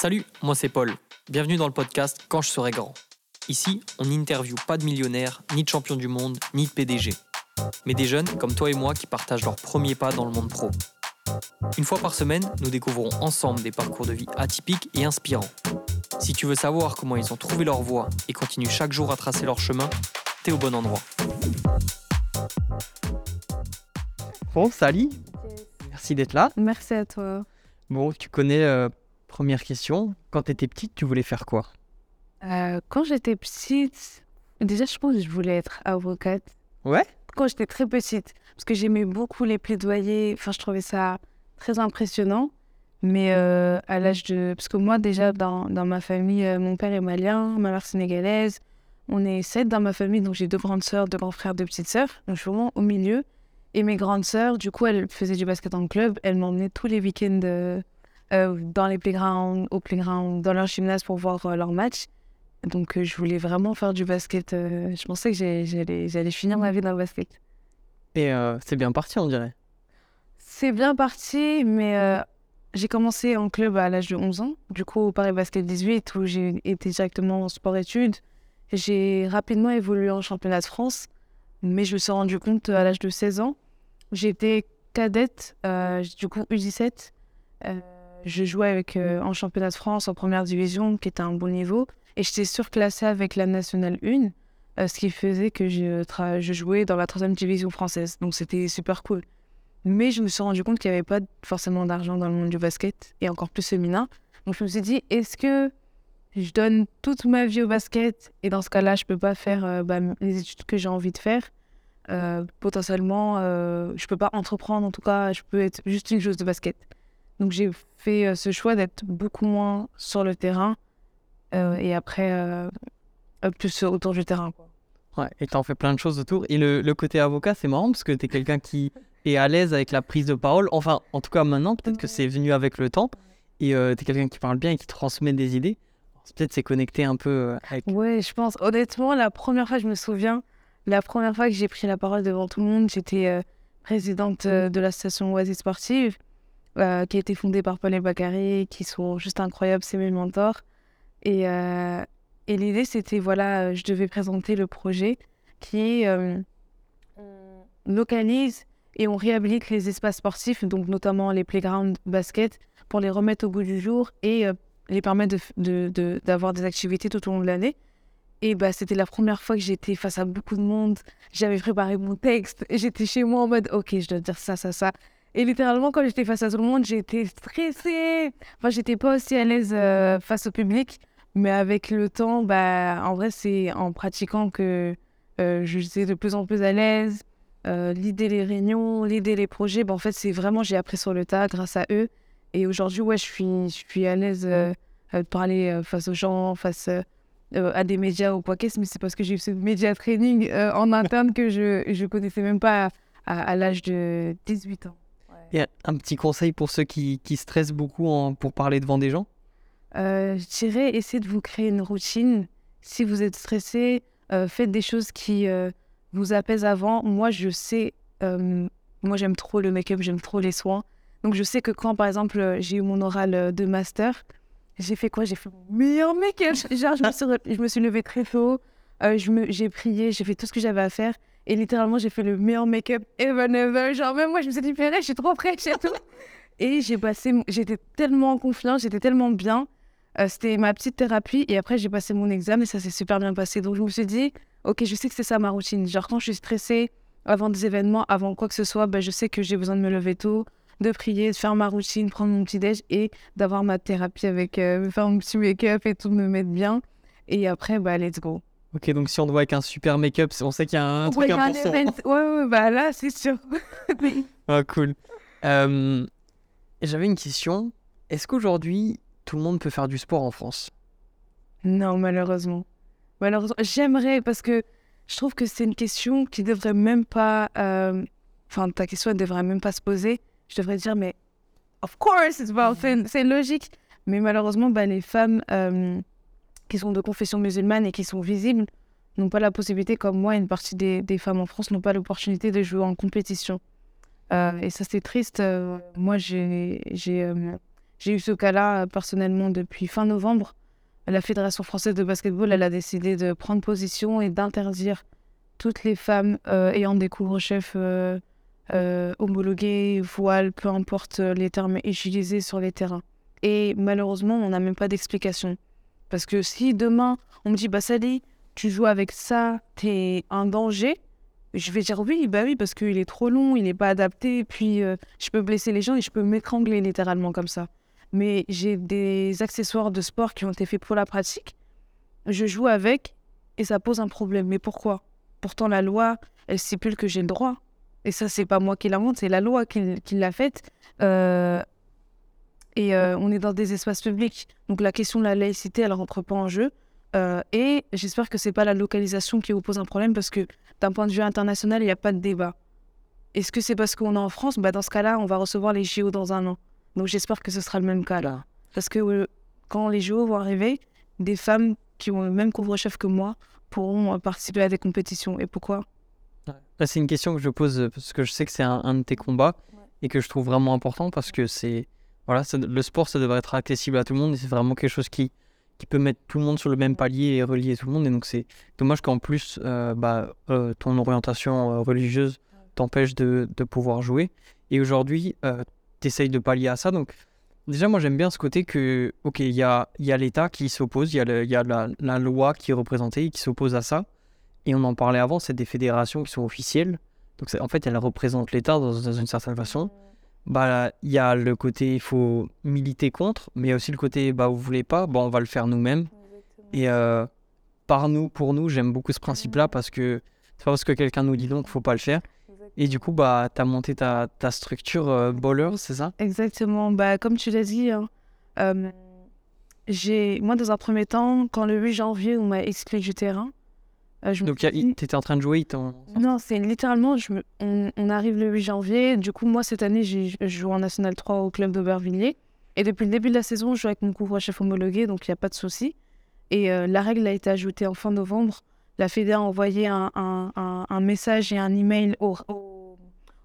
Salut, moi c'est Paul. Bienvenue dans le podcast Quand je serai grand. Ici, on n'interviewe pas de millionnaires, ni de champions du monde, ni de PDG. Mais des jeunes comme toi et moi qui partagent leurs premiers pas dans le monde pro. Une fois par semaine, nous découvrons ensemble des parcours de vie atypiques et inspirants. Si tu veux savoir comment ils ont trouvé leur voie et continuent chaque jour à tracer leur chemin, t'es au bon endroit. Bon, salut, merci d'être là. Merci à toi. Bon, tu connais, euh, première question, quand tu étais petite, tu voulais faire quoi? Euh, quand j'étais petite, déjà, je pense que je voulais être avocate. Ouais? Quand j'étais très petite, parce que j'aimais beaucoup les plaidoyers. Enfin, je trouvais ça très impressionnant. Mais euh, à l'âge de. Parce que moi, déjà, dans, dans ma famille, euh, mon père est malien, ma mère sénégalaise. On est sept dans ma famille, donc j'ai deux grandes sœurs, deux grands frères, deux petites sœurs. Donc je suis vraiment au milieu. Et mes grandes sœurs, du coup, elles faisaient du basket en club. Elles m'emmenaient tous les week-ends euh, euh, dans les playgrounds, au playground, dans leur gymnase pour voir euh, leurs matchs. Donc euh, je voulais vraiment faire du basket. euh, je pensais que j'allais finir ma vie dans le basket. Et c'est bien parti, on dirait. C'est bien parti, mais j'ai commencé en club à l'âge de 11 ans, du coup au Paris Basket 18, où j'ai été directement en sport-études. J'ai rapidement évolué en championnat de France, mais je me suis rendu compte à l'âge de 16 ans. J'étais cadette, euh, du coup U17. Euh, je jouais avec, euh, en championnat de France en première division, qui était un bon niveau, et j'étais surclassée avec la nationale 1, euh, ce qui faisait que je, jouais dans la troisième division française. Donc c'était super cool. Mais je me suis rendu compte qu'il n'y avait pas forcément d'argent dans le monde du basket, et encore plus féminin. Donc je me suis dit, est-ce que je donne toute ma vie au basket, et dans ce cas-là, je peux pas faire euh, bah, les études que j'ai envie de faire? Potentiellement, je peux pas entreprendre, en tout cas, je peux être juste une joueuse de basket. Donc j'ai fait euh, ce choix d'être beaucoup moins sur le terrain, euh, et après, euh, plus autour du terrain. Quoi. Ouais, et t'en fais plein de choses autour. Et le, le côté avocat, c'est marrant parce que t'es quelqu'un qui est à l'aise avec la prise de parole. Enfin, en tout cas maintenant, peut-être que c'est venu avec le temps. Et euh, t'es quelqu'un qui parle bien et qui transmet des idées. Peut-être c'est connecté un peu avec... Ouais, je pense. Honnêtement, la première fois, je me souviens, la première fois que j'ai pris la parole devant tout le monde, j'étais présidente de l'association Oasis Sportive, euh, qui a été fondée par Paul et qui sont juste incroyables, c'est mes mentors. Et, euh, et l'idée, c'était, voilà, euh, je devais présenter le projet qui localise et on réhabilite les espaces sportifs, donc notamment les playgrounds basket, pour les remettre au goût du jour et les permettre f- de- de- d'avoir des activités tout au long de l'année. Et bah, c'était la première fois que j'étais face à beaucoup de monde. J'avais préparé mon texte. J'étais chez moi en mode, OK, je dois dire ça, ça, ça. Et littéralement, quand j'étais face à tout le monde, j'étais stressée. Enfin, j'étais pas aussi à l'aise euh, face au public. Mais avec le temps, bah, en vrai, c'est en pratiquant que euh, je suis de plus en plus à l'aise. Euh, l'idée les réunions, l'idée les projets, bah, en fait, c'est vraiment, j'ai appris sur le tas grâce à eux. Et aujourd'hui, ouais, je suis, je suis à l'aise euh, de parler face aux gens, face à des médias ou quoi qu'est-ce, mais c'est parce que j'ai eu ce média training en interne que je ne connaissais même pas à l'âge de 18 ans. Et un petit conseil pour ceux qui, qui stressent beaucoup en- pour parler devant des gens? Euh, je dirais, essayez de vous créer une routine. Si vous êtes stressé, euh, faites des choses qui euh, vous apaisent avant. Moi, je sais, euh, moi j'aime trop le make-up, j'aime trop les soins. Donc je sais que quand, par exemple, j'ai eu mon oral de master, j'ai fait quoi? J'ai fait mon meilleur make-up. Genre, je me suis, je suis levée très tôt, je j'ai prié, j'ai fait tout ce que j'avais à faire. Et littéralement, j'ai fait le meilleur make-up ever, ever. Genre, même moi, je me suis dit, je suis trop fraîche et tout. Et j'ai passé, j'étais tellement confiante, j'étais tellement bien. Euh, c'était ma petite thérapie. Et après, j'ai passé mon examen et ça s'est super bien passé. Donc, je me suis dit, OK, je sais que c'est ça ma routine. Genre, quand je suis stressée, avant des événements, avant quoi que ce soit, ben, je sais que j'ai besoin de me lever tôt, de prier, de faire ma routine, prendre mon petit déj et d'avoir ma thérapie avec, euh, me faire mon petit make-up et tout, me mettre bien. Et après, bah, let's go. Ok, donc si on te voit avec un super make-up, on sait qu'il y a un truc Ouais, important. ouais, ouais, bah là, c'est sûr. Ah, cool. Euh, J'avais une question. Est-ce qu'aujourd'hui, tout le monde peut faire du sport en France? Non, malheureusement. Malheureusement, j'aimerais parce que je trouve que c'est une question qui devrait même pas. euh, Enfin, ta question, elle devrait même pas se poser. Je devrais dire, mais of course, it's about- c'est c'est logique. Mais malheureusement, bah, les femmes euh, qui sont de confession musulmane et qui sont visibles n'ont pas la possibilité, comme moi, une partie des, femmes en France n'ont pas l'opportunité de jouer en compétition. Euh, et ça, c'est triste. Euh, moi, euh, J'ai eu ce cas-là personnellement depuis fin novembre. La Fédération française de basketball, elle a décidé de prendre position et d'interdire toutes les femmes ayant des couvre-chefs homologués, voiles, peu importe les termes utilisés sur les terrains. Et malheureusement, on n'a même pas d'explication. Parce que si demain, on me dit, bah Sally, tu joues avec ça, t'es un danger, je vais dire oui, bah oui, parce qu'il est trop long, il n'est pas adapté, puis euh, je peux blesser les gens et je peux m'étrangler littéralement comme ça. Mais j'ai des accessoires de sport qui ont été faits pour la pratique. Je joue avec et ça pose un problème. Mais pourquoi? Pourtant, la loi, elle stipule que j'ai le droit. Et ça, c'est pas moi qui l'invente, c'est la loi qui, l'a faite. Euh, et euh, on est dans des espaces publics. Donc la question de la laïcité, elle rentre pas en jeu. Euh, et j'espère que c'est pas la localisation qui vous pose un problème parce que d'un point de vue international, il n'y a pas de débat. Est-ce que c'est parce qu'on est en France? Bah, Dans ce cas-là, on va recevoir les JO dans un an. Donc j'espère que ce sera le même cas là. Parce que euh, quand les JO vont arriver, des femmes qui ont le même couvre-chef que moi pourront euh, participer à des compétitions. Et pourquoi? Là, c'est une question que je pose parce que je sais que c'est un, un de tes combats et que je trouve vraiment important parce que c'est. Voilà, le sport, ça devrait être accessible à tout le monde et c'est vraiment quelque chose qui, qui peut mettre tout le monde sur le même palier et relier tout le monde. Et donc, c'est dommage qu'en plus, euh, bah, euh, ton orientation euh, religieuse t'empêche de, de pouvoir jouer. Et aujourd'hui, tu essayes de pallier à ça. Donc, déjà, moi, j'aime bien ce côté que, OK, il y a, y a l'État qui s'oppose, il y a, le- y a la, la loi qui est représentée et qui s'oppose à ça. Et on en parlait avant, c'est des fédérations qui sont officielles. Donc, en fait, elles représentent l'État dans, dans une certaine façon. Bah, il y a le côté, il faut militer contre, mais il y a aussi le côté, bah, vous voulez pas, bon, on va le faire nous-mêmes. Et euh, par nous, pour nous, j'aime beaucoup ce principe-là parce que c'est pas parce que quelqu'un nous dit donc, faut pas le faire. Et du coup, bah, tu as monté ta, ta structure euh, c'est ça? Exactement. Bah, comme tu l'as dit, hein, euh, j'ai, moi, dans un premier temps, quand le 8 janvier, on m'a exclu du terrain, euh, je Donc, dit- tu étais en train de jouer, Non, c'est littéralement, je me- on, on arrive le 8 janvier. Du coup, moi, cette année, j'ai je joue en National 3 au club d'Aubervilliers. Et depuis le début de la saison, je joue avec mon couvre-chef homologué, donc il n'y a pas de souci. Et euh, la règle a été ajoutée en fin novembre. La Fédé a envoyé un, un- un- un message et un email aux, aux,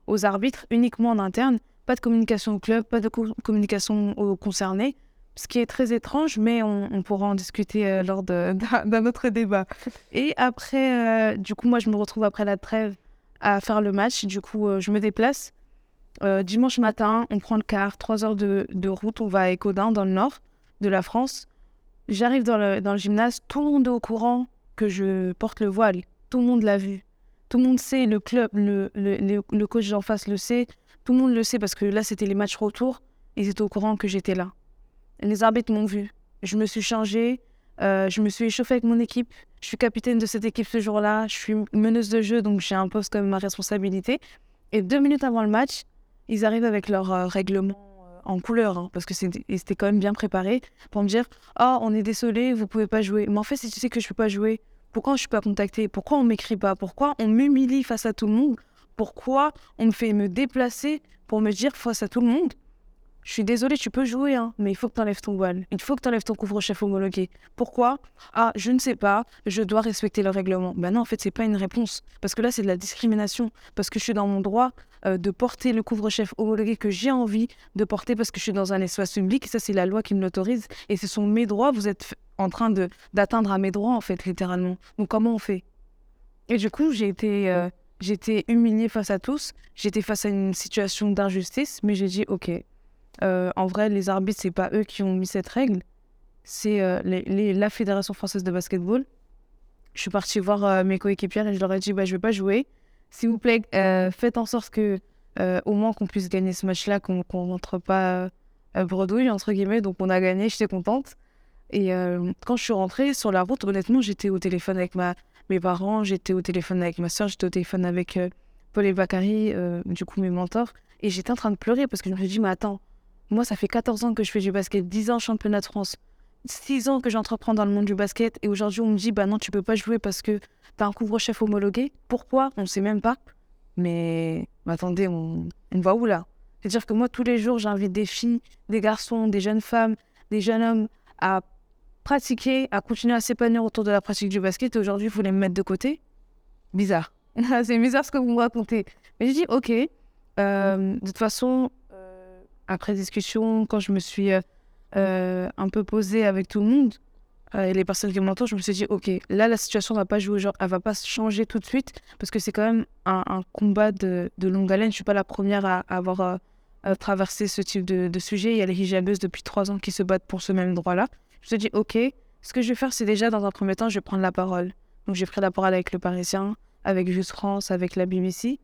aux arbitres, uniquement en interne. Pas de communication au club, pas de co- communication aux concernés. Ce qui est très étrange, mais on, on pourra en discuter euh, lors d'un autre débat. Et après, euh, du coup, moi, je me retrouve après la trêve à faire le match. Du coup, euh, je me déplace. Dimanche matin, on prend le car, trois heures de, de route. On va à Écodin, dans le nord de la France. J'arrive dans le, dans le gymnase, tout le monde est au courant que je porte le voile. Tout le monde l'a vu. Tout le monde sait, le club, le, le, le- le coach d'en face le sait. Tout le monde le sait parce que là, c'était les matchs retour. Ils étaient au courant que j'étais là. Les arbitres m'ont vu. Je me suis changée. euh, je me suis échauffée avec mon équipe. Je suis capitaine de cette équipe ce jour-là. Je suis meneuse de jeu, donc j'ai un poste comme ma responsabilité. Et deux minutes avant le match, ils arrivent avec leur euh, règlement euh, en couleur, hein, parce que c'était quand même bien préparé, pour me dire Ah, on est désolé, vous pouvez pas jouer. Mais en fait, si tu sais que je peux pas jouer, pourquoi je suis pas contactée? Pourquoi on m'écrit pas? Pourquoi on m'humilie face à tout le monde? Pourquoi on me fait me déplacer pour me dire face à tout le monde? Je suis désolée, tu peux jouer, hein, mais il faut que tu enlèves ton voile. Il faut que tu enlèves ton couvre-chef homologué. Pourquoi? Ah, je ne sais pas, je dois respecter le règlement. Ben non, en fait, c'est pas une réponse. Parce que là, c'est de la discrimination. Parce que je suis dans mon droit euh, de porter le couvre-chef homologué que j'ai envie de porter parce que je suis dans un espace public. Et ça, c'est la loi qui me l'autorise. Et ce sont mes droits. Vous êtes en train de d'atteindre à mes droits, en fait, littéralement. Donc, comment on fait? Et du coup, j'ai été, euh, été humiliée face à tous. J'étais face à une situation d'injustice, mais j'ai dit, OK. Euh, en vrai, les arbitres, c'est pas eux qui ont mis cette règle, c'est euh, la Fédération française de basketball. Je suis partie voir euh, mes coéquipières et je leur ai dit bah, je vais pas jouer. S'il vous plaît, faites en sorte que au moins qu'on puisse gagner ce match-là, qu'on qu'on rentre pas bredouille entre guillemets. Donc on a gagné, j'étais contente. Et quand je suis rentrée sur la route, honnêtement, j'étais au téléphone avec ma, mes parents, j'étais au téléphone avec ma soeur, j'étais au téléphone avec Paul et Bakary, du coup mes mentors. Et j'étais en train de pleurer parce que je me suis dit mais attends, moi, ça fait 14 ans que je fais du basket, 10 ans championnat de France, 6 ans que j'entreprends dans le monde du basket, et aujourd'hui, on me dit, bah non, tu peux pas jouer parce que t'as un couvre-chef homologué. Pourquoi? On sait même pas. Mais, attendez, on, on va où là? C'est-à-dire que moi, tous les jours, j'invite des filles, des garçons, des jeunes femmes, des jeunes hommes à pratiquer, à continuer à s'épanouir autour de la pratique du basket, et aujourd'hui, vous voulez me mettre de côté? Bizarre. C'est bizarre ce que vous me racontez. Mais j'ai dit, ok, euh, de toute façon, après discussion, quand je me suis euh, euh, un peu posée avec tout le monde euh, et les personnes qui m'entourent, je me suis dit, ok, là, la situation va pas jouer, genre, elle va pas changer tout de suite parce que c'est quand même un, combat de, de, longue haleine. Je suis pas la première à, avoir traversé ce type de, sujet. Il y a les hijabeuses depuis trois ans qui se battent pour ce même droit-là. Je me suis dit, ok, ce que je vais faire, c'est déjà, dans un premier temps, je vais prendre la parole. Donc, j'ai pris la parole avec le Parisien, avec Juste France, avec la BBC.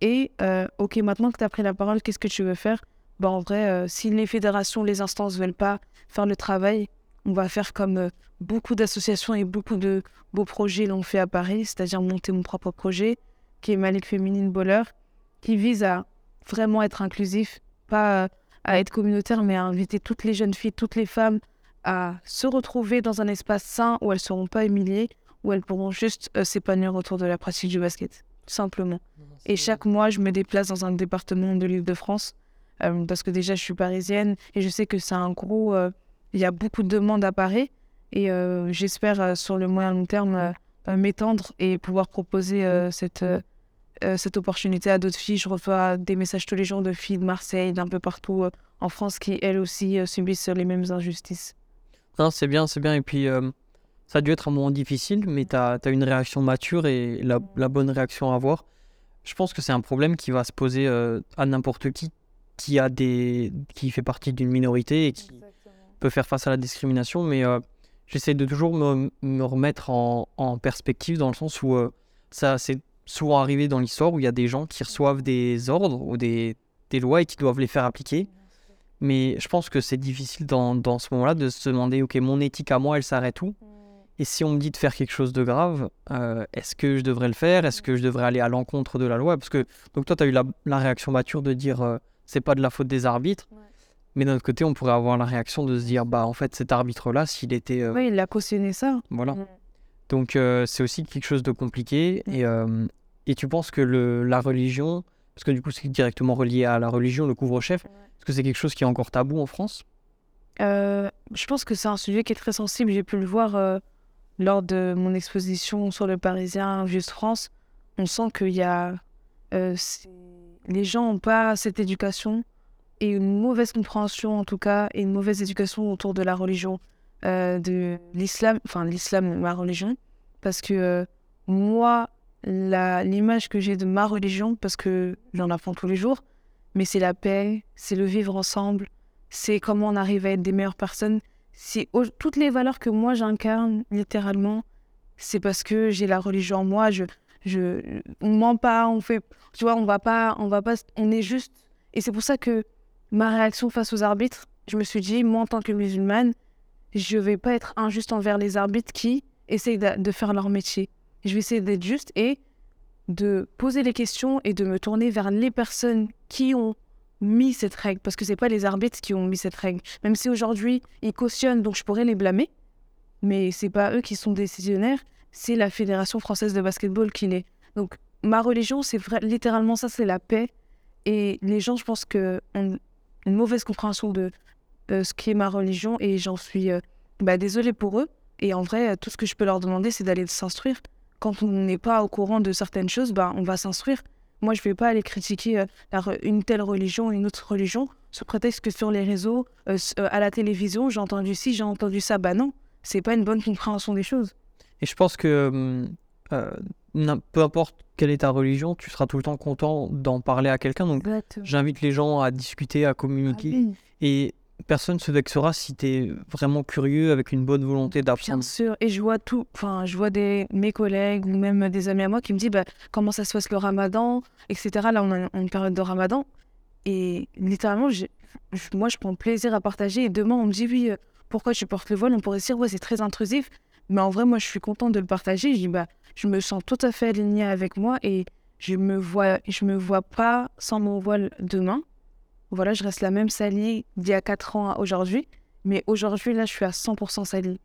Et, ok, maintenant que tu as pris la parole, qu'est-ce que tu veux faire? Bah, En vrai, euh, si les fédérations, les instances ne veulent pas faire le travail, on va faire comme euh, beaucoup d'associations et beaucoup de beaux projets l'ont fait à Paris, c'est-à-dire monter mon propre projet, qui est Malik Féminine Bowler, qui vise à vraiment être inclusif, pas à être communautaire, mais à inviter toutes les jeunes filles, toutes les femmes à se retrouver dans un espace sain où elles ne seront pas humiliées, où elles pourront juste s'épanouir autour de la pratique du basket, simplement. Et chaque mois, je me déplace dans un département de l'île de France euh, parce que déjà, je suis parisienne et je sais que c'est un gros. Euh, il y a beaucoup de demandes à Paris et euh, j'espère sur le moyen long terme m'étendre et pouvoir proposer cette, cette opportunité à d'autres filles. Je reçois des messages tous les jours de filles de Marseille, d'un peu partout en France qui, elles aussi, subissent les mêmes injustices. c'est bien, c'est bien. Et puis, ça a dû être un moment difficile, mais tu as, une réaction mature et la, bonne réaction à avoir je pense que c'est un problème qui va se poser à n'importe qui qui a des qui fait partie d'une minorité et qui Exactement. peut faire face à la discrimination mais euh, j'essaie de toujours me, me remettre en, en, perspective dans le sens où euh, ça c'est souvent arrivé dans l'histoire où il y a des gens qui reçoivent des ordres ou des, des lois et qui doivent les faire appliquer. Mais je pense que c'est difficile dans, dans ce moment-là de se demander ok mon éthique à moi elle s'arrête où? Et si on me dit de faire quelque chose de grave, euh, est-ce que je devrais le faire? Est-ce que je devrais aller à l'encontre de la loi? Parce que donc toi, tu as eu la, la, réaction mature de dire euh, c'est pas de la faute des arbitres. Ouais. Mais d'un autre côté, on pourrait avoir la réaction de se dire bah en fait cet arbitre-là, s'il était. Euh... Oui, il a cautionné ça. Voilà. Donc euh, c'est aussi quelque chose de compliqué. Et, euh, et tu penses que le, la religion, parce que du coup c'est directement relié à la religion, le couvre-chef, est-ce que c'est quelque chose qui est encore tabou en France? Je pense que c'est un sujet qui est très sensible. J'ai pu le voir lors de mon exposition sur le Parisien Juste France, on sent qu'il y a. Euh, les gens n'ont pas cette éducation et une mauvaise compréhension, en tout cas, et une mauvaise éducation autour de la religion, euh, de l'islam, enfin, l'islam, ma religion. Parce que euh, moi, l'image que j'ai de ma religion, parce que j'en apprends tous les jours, mais c'est la paix, c'est le vivre ensemble, c'est comment on arrive à être des meilleures personnes si toutes les valeurs que moi j'incarne littéralement, c'est parce que j'ai la religion en moi. Je, je, on ment pas, on fait, tu vois, on va pas, on va pas, on est juste. Et c'est pour ça que ma réaction face aux arbitres, je me suis dit, moi en tant que musulmane, je vais pas être injuste envers les arbitres qui essayent de, de faire leur métier. Je vais essayer d'être juste et de poser les questions et de me tourner vers les personnes qui ont mis cette règle, parce que c'est pas les arbitres qui ont mis cette règle. Même si aujourd'hui ils cautionnent, donc je pourrais les blâmer, mais c'est pas eux qui sont décisionnaires, c'est la Fédération française de basketball qui l'est. Donc ma religion, c'est littéralement ça, c'est la paix. Et les gens, je pense que ont une mauvaise compréhension de euh, ce qui est ma religion, et j'en suis euh, bah, désolée pour eux. Et en vrai, tout ce que je peux leur demander, c'est d'aller s'instruire. Quand on n'est pas au courant de certaines choses, bah, on va s'instruire. Moi, je ne vais pas aller critiquer euh, une telle religion, une autre religion, sous prétexte que sur les réseaux, euh, à la télévision, j'ai entendu ci, j'ai entendu ça. Bah non, c'est pas une bonne compréhension des choses. Et je pense que euh, peu importe quelle est ta religion, tu seras tout le temps content d'en parler à quelqu'un. Donc, j'invite les gens à discuter, à communiquer. Ah oui. Et personne se vexera si tu es vraiment curieux avec une bonne volonté d'apprendre. Bien sûr, et je vois tout, enfin, je vois des, mes collègues ou même des amis à moi qui me disent bah, comment ça se passe le ramadan, etc. Là, on a une période de ramadan. Et littéralement, je, moi, je prends plaisir à partager. Et demain, on me dit oui, euh, pourquoi tu portes le voile? On pourrait dire ouais, c'est très intrusif. Mais en vrai, moi, je suis contente de le partager. Je dis bah, je me sens tout à fait alignée avec moi et je me vois, je me vois pas sans mon voile demain voilà, je reste la même Sally d'il y a 4 ans à aujourd'hui. Mais aujourd'hui, là, je suis à 100% Sally,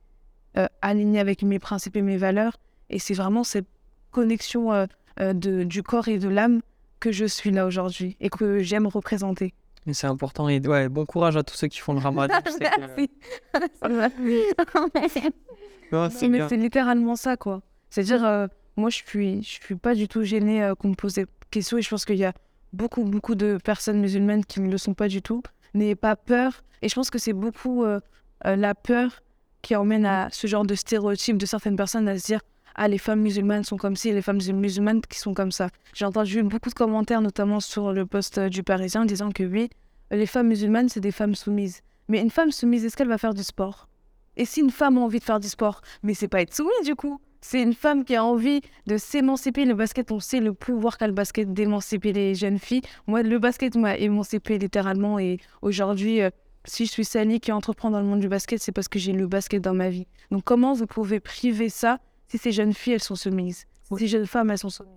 euh, alignée avec mes principes et mes valeurs. Et c'est vraiment cette connexion euh, euh, de, du corps et de l'âme que je suis là aujourd'hui et que j'aime représenter. Mais c'est important. Et ouais, bon courage à tous ceux qui font le ramadan. Merci. c'est littéralement ça, quoi. C'est-à-dire, euh, moi, je suis, je suis pas du tout gênée qu'on me pose des questions et je pense qu'il y a beaucoup, beaucoup de personnes musulmanes qui ne le sont pas du tout. n'ayez pas peur. Et je pense que c'est beaucoup euh, euh, la peur qui emmène à ce genre de stéréotype de certaines personnes à se dire ah les femmes musulmanes sont comme ci, les femmes musulmanes qui sont comme ça. J'ai entendu beaucoup de commentaires, notamment sur le poste du Parisien, disant que oui, les femmes musulmanes c'est des femmes soumises. Mais une femme soumise, est-ce qu'elle va faire du sport? Et si une femme a envie de faire du sport, mais c'est pas être soumise du coup. C'est une femme qui a envie de s'émanciper. Le basket, on sait le pouvoir qu'a le basket d'émanciper les jeunes filles. Moi, le basket m'a émancipé littéralement. Et aujourd'hui, euh, si je suis Sally qui entreprend dans le monde du basket, c'est parce que j'ai le basket dans ma vie. Donc, comment vous pouvez priver ça si ces jeunes filles, elles sont soumises? Si ces jeunes femmes, elles sont soumises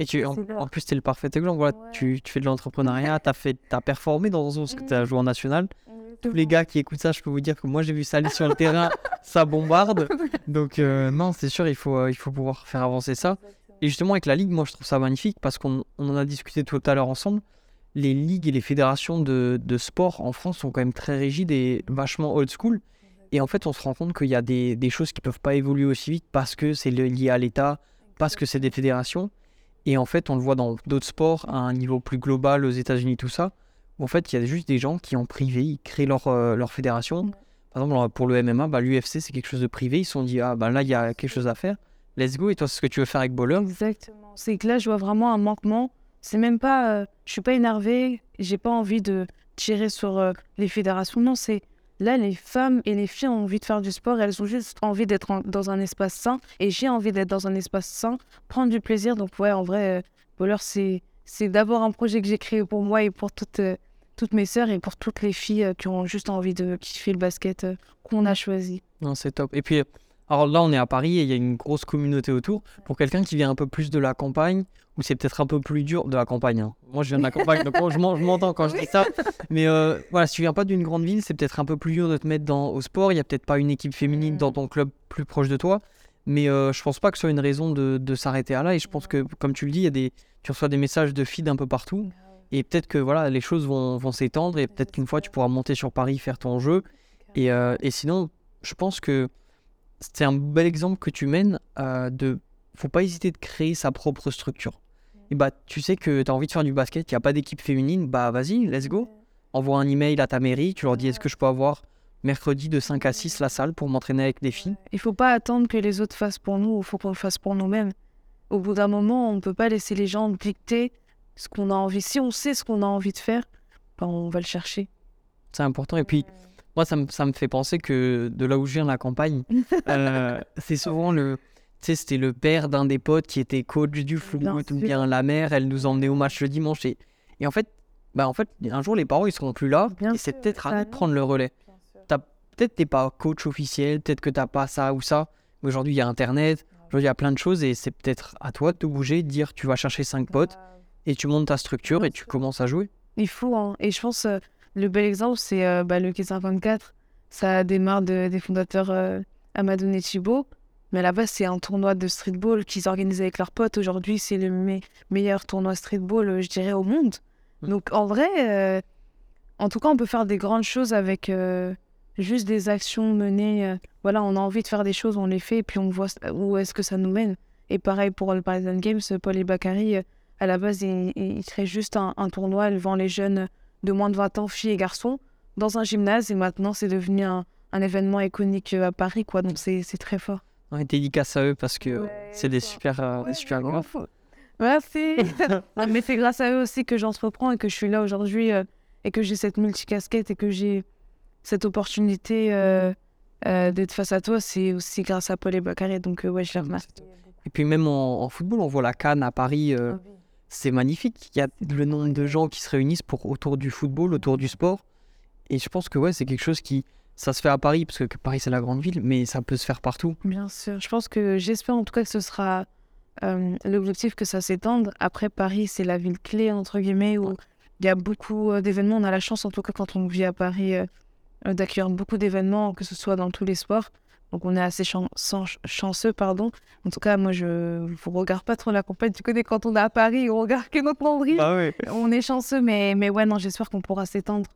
et tu, en, plus, tu es le parfait exemple. Voilà, tu, tu, fais de l'entrepreneuriat, tu as, as, performé dans ce que tu as joué en national tous les gars qui écoutent ça, je peux vous dire que moi j'ai vu ça aller sur le terrain, ça bombarde. Donc euh, non, c'est sûr, il faut, euh, il faut pouvoir faire avancer ça. Et justement avec la ligue, moi je trouve ça magnifique parce qu'on en a discuté tout à l'heure ensemble. Les ligues et les fédérations de, de, sport en France sont quand même très rigides et vachement old school. Et en fait, on se rend compte qu'il y a des, des choses qui peuvent pas évoluer aussi vite parce que c'est lié à l'État, parce que c'est des fédérations. Et en fait, on le voit dans d'autres sports à un niveau plus global, aux États-Unis, tout ça en fait, il y a juste des gens qui, en privé, ils créent leur, euh, leur fédération. Par exemple, pour le MMA, bah, l'UFC, c'est quelque chose de privé. Ils se sont dit, ah, bah, là, il y a quelque chose à faire. Let's go. Et toi, c'est ce que tu veux faire avec Bowler Exactement. C'est que là, je vois vraiment un manquement. C'est même pas. Euh, je suis pas énervée. J'ai pas envie de tirer sur euh, les fédérations. Non, c'est. Là, les femmes et les filles ont envie de faire du sport. Elles ont juste envie d'être dans un espace sain. Et j'ai envie d'être dans un espace sain, prendre du plaisir. Donc, ouais, en vrai, Bowler, c'est. C'est d'abord un projet que j'ai créé pour moi et pour toutes toutes mes sœurs et pour toutes les filles euh, qui ont juste envie de kiffer le basket euh, qu'on a choisi. Non, c'est top. Et puis, alors là, on est à Paris et il y a une grosse communauté autour. Pour quelqu'un qui vient un peu plus de la campagne, ou c'est peut-être un peu plus dur de la campagne. Hein. Moi, je viens de la campagne, donc je m'entends quand je dis ça. Mais euh, voilà, si tu viens pas d'une grande ville, c'est peut-être un peu plus dur de te mettre dans, au sport. Il y a peut-être pas une équipe féminine dans ton club plus proche de toi. Mais je pense pas que ce soit une raison de, de s'arrêter à là. Et je pense que, comme tu le dis, il y a des, tu reçois des messages de filles d'un peu partout. Et peut-être que voilà, les choses vont, s'étendre et peut-être qu'une fois tu pourras monter sur Paris, faire ton jeu. Et, euh, et sinon, je pense que c'est un bel exemple que tu mènes euh, de. Faut pas hésiter de créer sa propre structure. Et bah, tu sais que tu as envie de faire du basket, il n'y a pas d'équipe féminine, bah vas-y, let's go. Envoie un email à ta mairie, tu leur dis est-ce que je peux avoir mercredi de 5 à 6 la salle pour m'entraîner avec des filles? Il faut pas attendre que les autres fassent pour nous, il faut qu'on le fasse pour nous-mêmes. Au bout d'un moment, on ne peut pas laisser les gens dicter ce qu'on a envie. Si on sait ce qu'on a envie de faire, ben on va le chercher. C'est important. Et puis, moi, ça me, ça me fait penser que de là où je viens, la campagne, euh, c'est souvent le. Tu sais, c'était le père d'un des potes qui était coach du foot, ou bien la mère, elle nous emmenait au match le dimanche. Et, et en fait, bah en fait, un jour, les parents, ils seront plus là. et c'est peut-être à nous de prendre le relais. Peut-être t'es pas coach officiel, peut-être que t'as pas ça ou ça. Mais aujourd'hui, il y a Internet, aujourd'hui, il y a plein de choses. Et c'est peut-être à toi de te bouger, de dire tu vas chercher cinq potes et tu montes ta structure et tu commences à jouer. Il faut, hein. et je pense euh, le bel exemple, c'est euh, bah, le K54. Ça démarre de, des fondateurs euh, Amadou et Thibault. Mais à la base, c'est un tournoi de streetball qu'ils organisent avec leurs potes. Aujourd'hui, c'est le meilleur tournoi streetball, je dirais, au monde. Mmh. Donc, en vrai, en tout cas, on peut faire des grandes choses avec juste des actions menées. voilà, on a envie de faire des choses, on les fait, et puis on voit où est-ce que ça nous mène. Et pareil pour le Parisian Games, Paul et Bakary à la base, il, il crée juste un, tournoi devant les jeunes de moins de 20 ans, filles et garçons, dans un gymnase. Et maintenant, c'est devenu un, événement iconique euh, à Paris, quoi. Donc, c'est très fort. On est dédicace à eux parce que c'est des super, euh, super grands. Merci. mais c'est grâce à eux aussi que j'entreprends et que je suis là aujourd'hui euh, et que j'ai cette multicasquette et que j'ai cette opportunité d'être face à toi. C'est aussi grâce à Paul et Bacaré. Donc, ouais, je les remercie. Et puis, même en, football, on voit la Cannes à Paris. Ah c'est magnifique. Il y a le nombre de gens qui se réunissent pour, autour du football, autour du sport. Et je pense que ouais, c'est quelque chose qui. Ça se fait à Paris, parce que Paris c'est la grande ville, mais ça peut se faire partout. Bien sûr. Je pense que j'espère en tout cas que ce sera euh, l'objectif que ça s'étende. Après, Paris, c'est la ville clé, entre guillemets, où il y a beaucoup euh, d'événements. On a la chance, en tout cas, quand on vit à Paris, euh, d'accueillir beaucoup d'événements, que ce soit dans tous les sports. Donc on est assez chanceux, pardon. En tout cas, moi, je ne regarde pas trop la compète. Tu connais, quand on est à Paris, on regarde que notre nombril. Bah on est chanceux, mais, mais ouais, non, j'espère qu'on pourra s'étendre.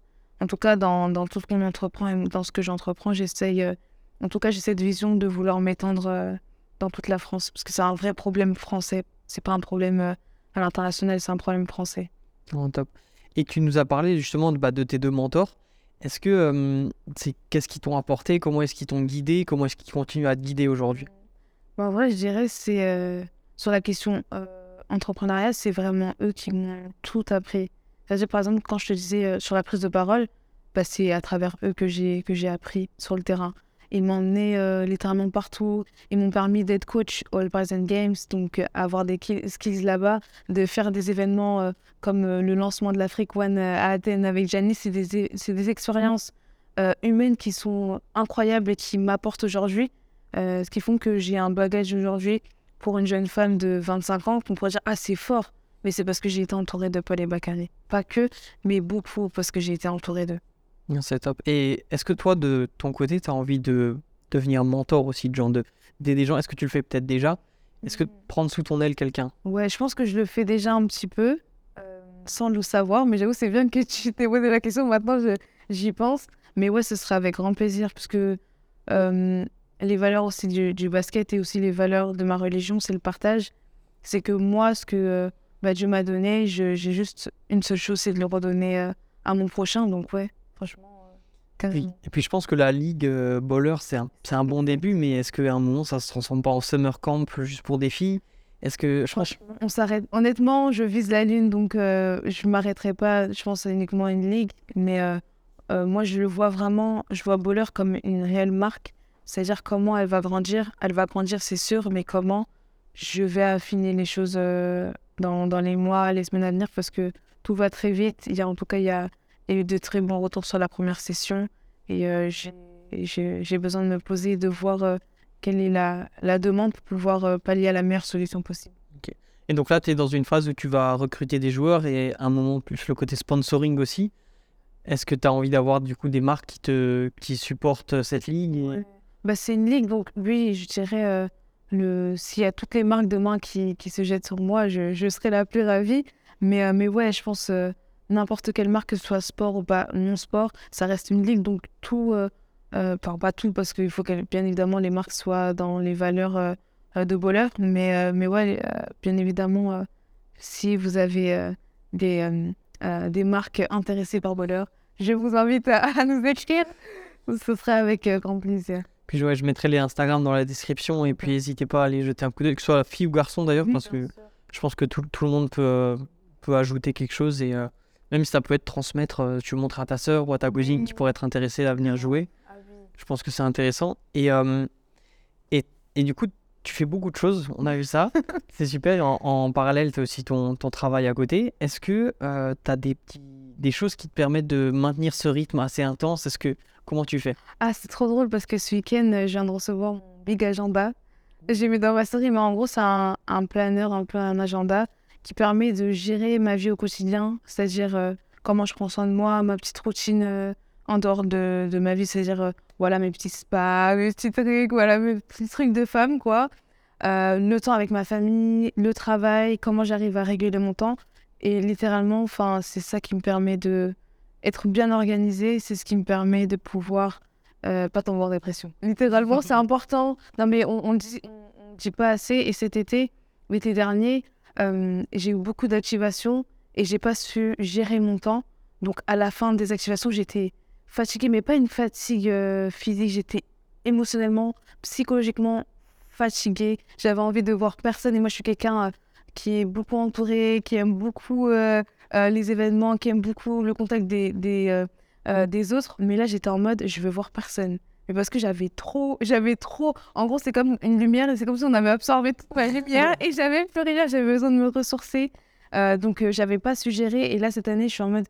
En tout cas, dans, dans tout ce qu'on entreprend et dans ce que j'entreprends, j'essaye... Euh, en tout cas, j'ai cette vision de vouloir m'étendre euh, dans toute la France. Parce que c'est un vrai problème français. C'est pas un problème euh, à l'international, c'est un problème français. top. Et tu nous as parlé justement de, bah, de tes deux mentors. Est-ce que c'est qu'est-ce qu'ils t'ont apporté? Comment est-ce qu'ils t'ont guidé? Comment est-ce qu'ils continuent à te guider aujourd'hui? Bah, en vrai, je dirais c'est sur la question euh, entrepreneuriat, c'est vraiment eux qui m'ont tout appris. C'est-à-dire, par exemple, quand je te disais sur la prise de parole, bah, c'est à travers eux que j'ai que j'ai appris sur le terrain. Ils emmené euh, littéralement partout. Ils m'ont permis d'être coach All Present Games, donc euh, avoir des ki- skills là-bas, de faire des événements euh, comme euh, le lancement de l'Afrique One à Athènes avec Janice. C'est des, des expériences humaines qui sont incroyables et qui m'apportent aujourd'hui, ce qui font que j'ai un bagage aujourd'hui pour une jeune femme de 25 ans qu'on pourrait dire ah c'est fort, mais c'est parce que j'ai été entourée de Paul et Bakary. Pas que, mais beaucoup parce que j'ai été entourée d'eux. C'est top. Et est-ce que toi, de ton côté, tu as envie de devenir mentor aussi de gens, de- d'aider des gens? Est-ce que tu le fais peut-être déjà? Est-ce que prendre sous ton aile quelqu'un? Ouais, je pense que je le fais déjà un petit peu, euh, sans le savoir, mais j'avoue, c'est bien que tu t'aies posé la question, maintenant j'y pense. Mais ouais, ce sera avec grand plaisir, parce que euh, les valeurs aussi du, du basket et aussi les valeurs de ma religion, c'est le partage. C'est que moi, ce que euh, bah, Dieu m'a donné, j'ai juste une seule chose, c'est de le redonner euh, à mon prochain. Donc ouais, franchement, euh. Oui. Et puis je pense que la ligue euh, bowler, c'est un, c'est un bon début, mais est-ce qu'à un moment, ça se transforme pas en summer camp juste pour des filles? Est-ce que je pense On s'arrête. Honnêtement, je vise la lune, donc euh, je m'arrêterai pas. Je pense à uniquement une ligue, mais euh, euh, moi je le vois vraiment. Je vois Bowler comme une réelle marque. C'est-à-dire comment elle va grandir. Elle va grandir, c'est sûr, mais comment je vais affiner les choses dans, dans les mois, les semaines à venir, parce que tout va très vite. Il y a en tout cas il y a, y a eu de très bons retours sur la première session, et euh, j'ai- besoin de me poser et de voir euh, quelle est la, la demande pour pouvoir euh, pallier à la meilleure solution possible. Et donc là, tu es dans une phase où tu vas recruter des joueurs et à un moment plus le côté sponsoring aussi. Est-ce que tu as envie d'avoir du coup des marques qui te qui supportent cette ligue Bah, c'est une ligue, donc oui, je dirais, le... s'il y a toutes les marques demain qui, qui se jettent sur moi, je, je serai la plus ravie. Mais, euh, mais ouais, je pense euh, n'importe quelle marque, que ce soit sport ou pas non-sport, ça reste une ligue, donc tout, euh, euh, enfin pas tout, parce qu'il faut que bien évidemment les marques soient dans les valeurs euh, euh, de bowler, mais, mais ouais, bien évidemment, si vous avez des, des marques intéressées par bowler, je vous invite à, à nous écrire. Ce serait avec grand plaisir. Puis ouais, je mettrai les Instagram dans la description et puis n'hésitez pas à aller jeter un coup d'œil, que ce soit fille ou garçon d'ailleurs, parce que je pense que tout, tout le monde peut, peut ajouter quelque chose et même si ça peut être transmettre, euh, tu montres à ta sœur ou à ta cousine qui pourrait être intéressée à venir jouer, je pense que c'est intéressant. Et, euh, et, et du coup, tu fais beaucoup de choses, on a vu ça, c'est super. En, en parallèle, tu as aussi ton, ton travail à côté. Est-ce que tu as des, petits, des choses qui te permettent de maintenir ce rythme assez intense? Est-ce que Comment tu fais? Ah, c'est trop drôle parce que ce week-end, euh, je viens de recevoir mon big agenda. J'ai mis dans ma story, mais en gros, c'est un, un planeur, un peu un agenda qui permet de gérer ma vie au quotidien, c'est-à-dire euh, comment je prends soin de moi, ma petite routine euh, en dehors de, de ma vie, c'est-à-dire euh, voilà mes petits spas, mes petits trucs, voilà mes petits trucs de femme, quoi. Le temps avec ma famille, le travail, comment j'arrive à réguler mon temps. Et littéralement, enfin, c'est ça qui me permet de être bien organisée, c'est ce qui me permet de pouvoir pas tomber en dépression. Littéralement, c'est important. Non, mais on, on dit, on dit pas assez. Et cet été, l'été dernier, euh, j'ai eu beaucoup d'activations et j'ai pas su gérer mon temps. Donc, à la fin des activations, j'étais fatiguée, mais pas une fatigue euh, physique. J'étais émotionnellement, psychologiquement fatiguée. J'avais envie de voir personne. Et moi, je suis quelqu'un euh, qui est beaucoup entouré, qui aime beaucoup les événements, qui aime beaucoup le contact des, des, euh, des autres. Mais là, j'étais en mode, je veux voir personne. Mais parce que j'avais trop, j'avais trop. En gros, c'est comme une lumière et c'est comme si on avait absorbé toute ma lumière et j'avais plus rien. J'avais besoin de me ressourcer. Euh, donc, euh, j'avais pas su gérer. Et là, cette année, je suis en mode,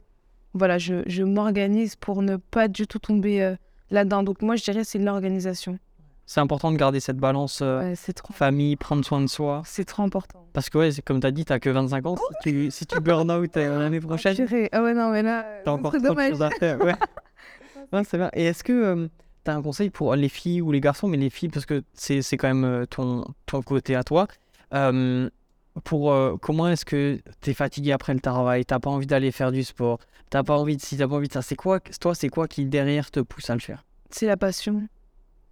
voilà, je, je m'organise pour ne pas du tout tomber euh, là-dedans. Donc, moi, je dirais, c'est l'organisation. C'est important de garder cette balance euh, Ouais, trop, famille, prendre soin de soi. c'est trop important. Parce que, ouais, comme tu as dit, tu que 25 ans. Si tu, si tu burn out l'année prochaine, tu Purée. Ah ouais, non, mais là, as euh, encore c'est trop de dommage. choses à faire. Ouais. Ouais, c'est bien. Et est-ce que tu as un conseil pour les filles ou les garçons, mais les filles, parce que c'est quand même euh, ton, ton côté à toi. euh, pour euh, comment est-ce que tu es fatigué après le travail, t'as pas envie d'aller faire du sport, t'as pas envie de si t'as pas envie de ça, c'est quoi, toi, c'est quoi qui derrière te pousse à le faire? C'est la passion.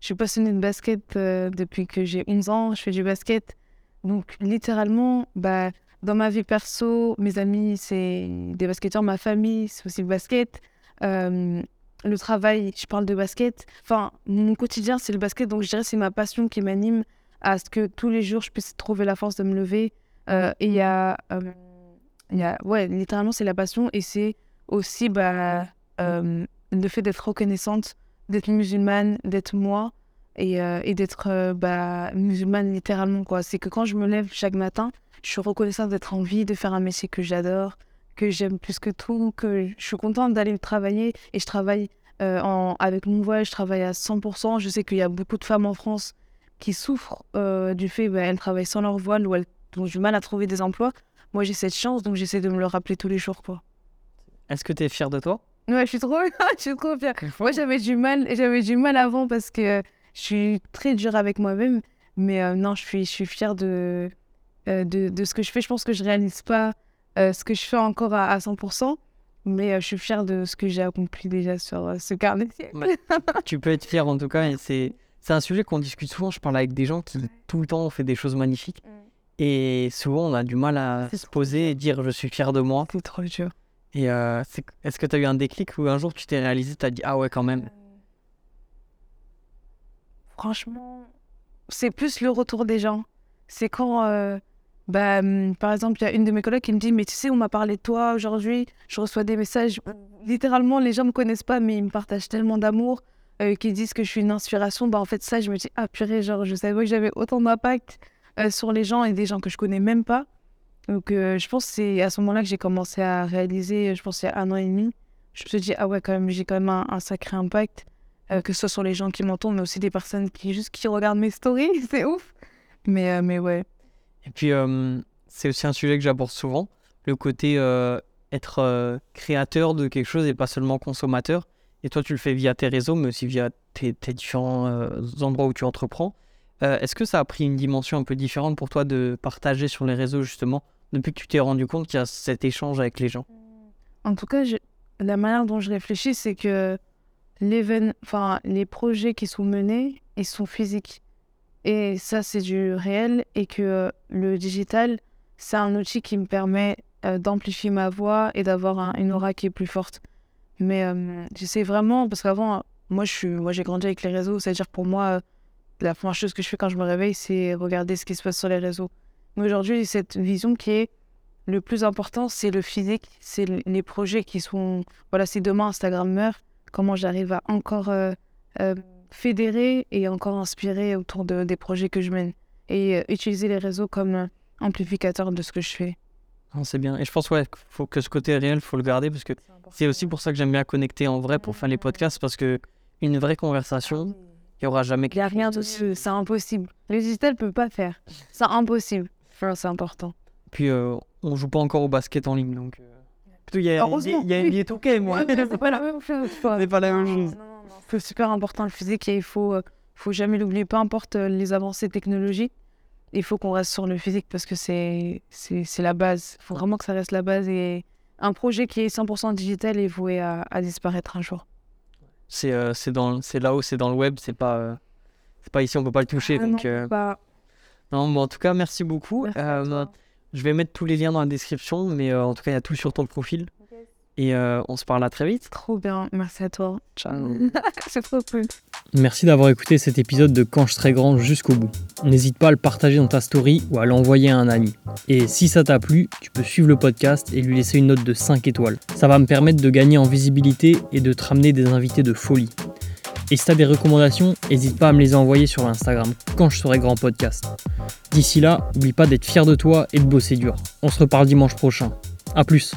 Je suis passionnée de basket depuis que j'ai 11 ans. Je fais du basket. Donc, littéralement, bah, dans ma vie perso, mes amis, c'est des basketteurs. Ma famille, c'est aussi le basket. Le travail, je parle de basket. Enfin, mon quotidien, c'est le basket, donc je dirais c'est ma passion qui m'anime à ce que tous les jours, je puisse trouver la force de me lever. Euh, et il y a, euh, y a, ouais, littéralement, c'est la passion et c'est aussi bah, euh, le fait d'être reconnaissante, d'être musulmane, d'être moi et, et d'être bah, musulmane littéralement. quoi. C'est que quand je me lève chaque matin, je suis reconnaissante d'être en vie, de faire un métier que j'adore, que j'aime plus que tout, que je suis contente d'aller travailler et je travaille euh, en, avec mon voile, je travaille à 100%. Je sais qu'il y a beaucoup de femmes en France qui souffrent euh, du fait qu'elles bah, travaillent sans leur voile ou elles ont du mal à trouver des emplois. Moi, j'ai cette chance, donc j'essaie de me le rappeler tous les jours. quoi. Est-ce que tu es fière de toi? Ouais, je suis trop, je suis trop fière. Moi, j'avais du mal, j'avais du mal avant parce que je suis très dure avec moi-même. Mais euh, non, je suis, je suis fière de, de, de, ce que je fais. Je pense que je réalise pas euh, ce que je fais encore à, 100%, mais euh, je suis fière de ce que j'ai accompli déjà sur euh, ce carnet. tu peux être fière en tout cas, et c'est, c'est un sujet qu'on discute souvent. Je parle avec des gens qui tout le temps ont fait des choses magnifiques. Et souvent, on a du mal à se poser et dire je suis fier de moi. C'est trop dur. Et est-ce que tu as eu un déclic où un jour tu t'es réalisé, tu as dit ah ouais, quand même? Franchement, c'est plus le retour des gens. C'est quand bah, hum, par exemple, il y a une de mes collègues qui me dit Mais tu sais, on m'a parlé de toi aujourd'hui. Je reçois des messages. Littéralement, les gens ne me connaissent pas, mais ils me partagent tellement d'amour, euh, qu'ils disent que je suis une inspiration. Bah, en fait, ça, je me dis Ah purée, genre, je savais que j'avais autant d'impact euh, sur les gens et des gens que je connais même pas. Donc, euh, je pense que c'est à ce moment-là que j'ai commencé à réaliser, je pense, il y a un an et demi. Je me suis dit Ah ouais, quand même, j'ai quand même un, sacré impact, que ce soit sur les gens qui m'entendent, mais aussi des personnes qui juste qui regardent mes stories. c'est ouf. Mais, mais ouais. Et puis, euh, c'est aussi un sujet que j'aborde souvent, le côté euh, être euh, créateur de quelque chose et pas seulement consommateur. Et toi, tu le fais via tes réseaux, mais aussi via tes, différents endroits où tu entreprends. Est-ce que ça a pris une dimension un peu différente pour toi de partager sur les réseaux, justement, depuis que tu t'es rendu compte qu'il y a cet échange avec les gens? En tout cas, la manière dont je réfléchis, c'est que les projets qui sont menés, ils sont physiques. Et ça, c'est du réel et que le digital, c'est un outil qui me permet euh, d'amplifier ma voix et d'avoir une aura qui est plus forte. Mais euh, j'essaie vraiment, parce qu'avant, moi, je suis, moi, j'ai grandi avec les réseaux, c'est-à-dire pour moi, euh, la première chose que je fais quand je me réveille, c'est regarder ce qui se passe sur les réseaux. Mais aujourd'hui, cette vision qui est le plus important, c'est le physique, c'est les projets qui sont, voilà, si demain Instagram meurt, comment j'arrive à encore fédérer et encore inspirer autour de, des projets que je mène et euh, utiliser les réseaux comme euh, amplificateur de ce que je fais. C'est bien. Et je pense ouais, faut que ce côté réel, faut le garder parce que c'est aussi pour ça que j'aime bien connecter en vrai pour faire les podcasts parce que une vraie conversation, ah il n'y aura jamais. Il n'y a rien dessus, c'est impossible. Le digital ne peut pas faire. C'est impossible. c'est important. Puis euh, on joue pas encore au basket en ligne donc. Il y a, il y a une ok moi. c'est pas la même chose. C'est pas la même chose c'est super important le physique et il faut, euh, faut jamais l'oublier, peu importe euh, les avancées technologiques. Il faut qu'on reste sur le physique parce que c'est, c'est, la base. Il faut vraiment que ça reste la base. Et un projet qui est 100% digital est voué à, disparaître un jour. C'est, euh, c'est, dans, c'est là-haut, c'est dans le web, c'est pas, c'est pas ici, on peut pas le toucher. Ah donc, non, non bon, en tout cas, merci beaucoup. je vais mettre tous les liens dans la description, mais en tout cas, il y a tout sur ton profil. Et euh, on se parle à très vite. Trop bien, merci à toi. Ciao. C'est trop cool. Merci d'avoir écouté cet épisode de Quand je serai grand jusqu'au bout. N'hésite pas à le partager dans ta story ou à l'envoyer à un ami. Et si ça t'a plu, tu peux suivre le podcast et lui laisser une note de 5 étoiles. Ça va me permettre de gagner en visibilité et de te ramener des invités de folie. Et si t'as des recommandations, n'hésite pas à me les envoyer sur l'Instagram quand je serai grand podcast. D'ici là, n'oublie pas d'être fier de toi et de bosser dur. On se reparle dimanche prochain. A plus